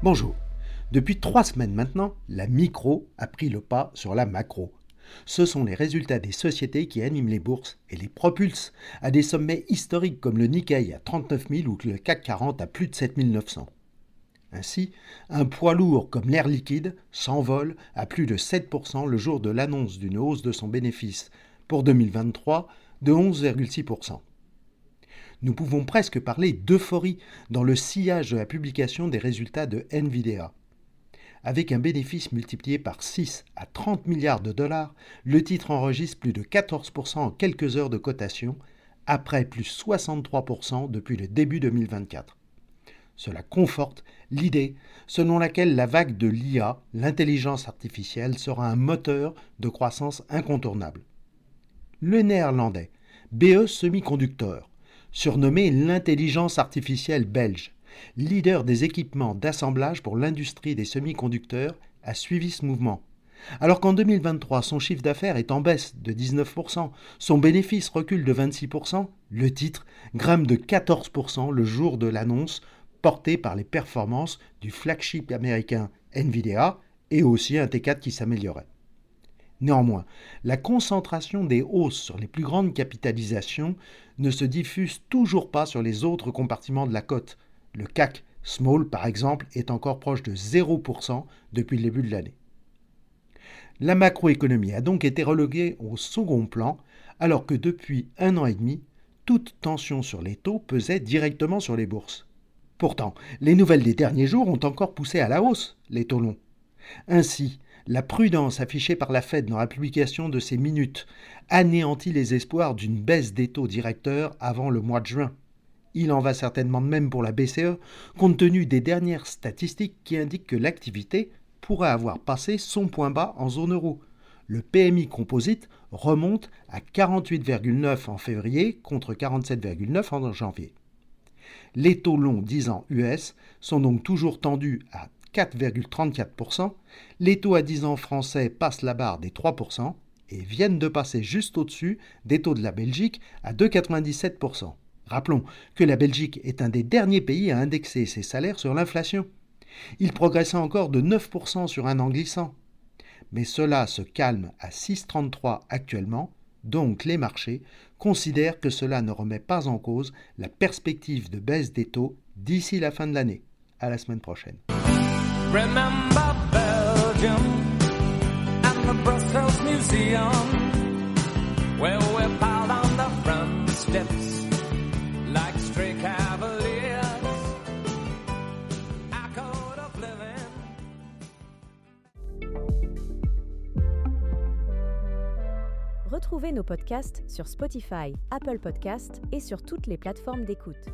Bonjour. Depuis trois semaines maintenant, la micro a pris le pas sur la macro. Ce sont les résultats des sociétés qui animent les bourses et les propulsent à des sommets historiques comme le Nikkei à 39 000 ou le CAC 40 à plus de 7 900. Ainsi, un poids lourd comme l'air liquide s'envole à plus de 7% le jour de l'annonce d'une hausse de son bénéfice pour 2023 de 11,6% nous pouvons presque parler d'euphorie dans le sillage de la publication des résultats de Nvidia. Avec un bénéfice multiplié par 6 à 30 milliards de dollars, le titre enregistre plus de 14% en quelques heures de cotation, après plus 63% depuis le début 2024. Cela conforte l'idée selon laquelle la vague de l'IA, l'intelligence artificielle, sera un moteur de croissance incontournable. Le néerlandais BE Semiconductor surnommé l'intelligence artificielle belge, leader des équipements d'assemblage pour l'industrie des semi-conducteurs, a suivi ce mouvement. Alors qu'en 2023, son chiffre d'affaires est en baisse de 19%, son bénéfice recule de 26%, le titre grimpe de 14% le jour de l'annonce portée par les performances du flagship américain Nvidia et aussi un T4 qui s'améliorait. Néanmoins, la concentration des hausses sur les plus grandes capitalisations ne se diffuse toujours pas sur les autres compartiments de la cote. Le CAC Small, par exemple, est encore proche de 0% depuis le début de l'année. La macroéconomie a donc été reléguée au second plan, alors que depuis un an et demi, toute tension sur les taux pesait directement sur les bourses. Pourtant, les nouvelles des derniers jours ont encore poussé à la hausse les taux longs. Ainsi, la prudence affichée par la Fed dans la publication de ces minutes anéantit les espoirs d'une baisse des taux directeurs avant le mois de juin. Il en va certainement de même pour la BCE, compte tenu des dernières statistiques qui indiquent que l'activité pourrait avoir passé son point bas en zone euro. Le PMI composite remonte à 48,9 en février contre 47,9 en janvier. Les taux longs 10 ans US sont donc toujours tendus à 4,34%, les taux à 10 ans français passent la barre des 3% et viennent de passer juste au-dessus des taux de la Belgique à 2,97%. Rappelons que la Belgique est un des derniers pays à indexer ses salaires sur l'inflation. Il progressait encore de 9% sur un an glissant. Mais cela se calme à 6,33 actuellement, donc les marchés considèrent que cela ne remet pas en cause la perspective de baisse des taux d'ici la fin de l'année. À la semaine prochaine. Remember Belgium and the Brussels Museum, where we piled on the front steps like stray cavaliers. Retrouvez nos podcasts sur Spotify, Apple Podcasts et sur toutes les plateformes d'écoute.